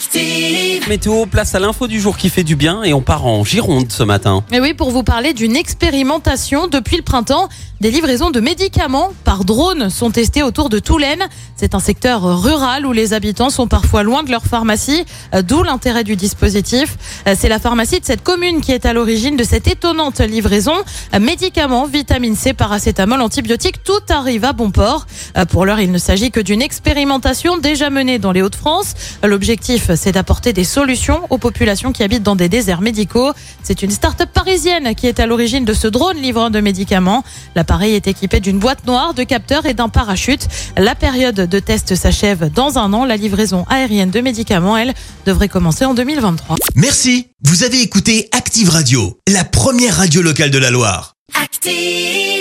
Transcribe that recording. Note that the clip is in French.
Active. Météo, place à l'info du jour qui fait du bien et on part en Gironde ce matin. Et oui, pour vous parler d'une expérimentation depuis le printemps, des livraisons de médicaments par drone sont testées autour de Toulaine. C'est un secteur rural où les habitants sont parfois loin de leur pharmacie, euh, d'où l'intérêt du dispositif. Euh, C'est la pharmacie de cette commune qui est à l'origine de cette étonnante livraison. Euh, Médicaments, vitamine C, paracétamol, antibiotiques, tout arrive à bon port. Pour l'heure, il ne s'agit que d'une expérimentation déjà menée dans les Hauts-de-France. L'objectif, c'est d'apporter des solutions aux populations qui habitent dans des déserts médicaux. C'est une start-up parisienne qui est à l'origine de ce drone livreur de médicaments. L'appareil est équipé d'une boîte noire, de capteurs et d'un parachute. La période de test s'achève dans un an. La livraison aérienne de médicaments, elle, devrait commencer en 2023. Merci, vous avez écouté Active Radio, la première radio locale de la Loire. Active.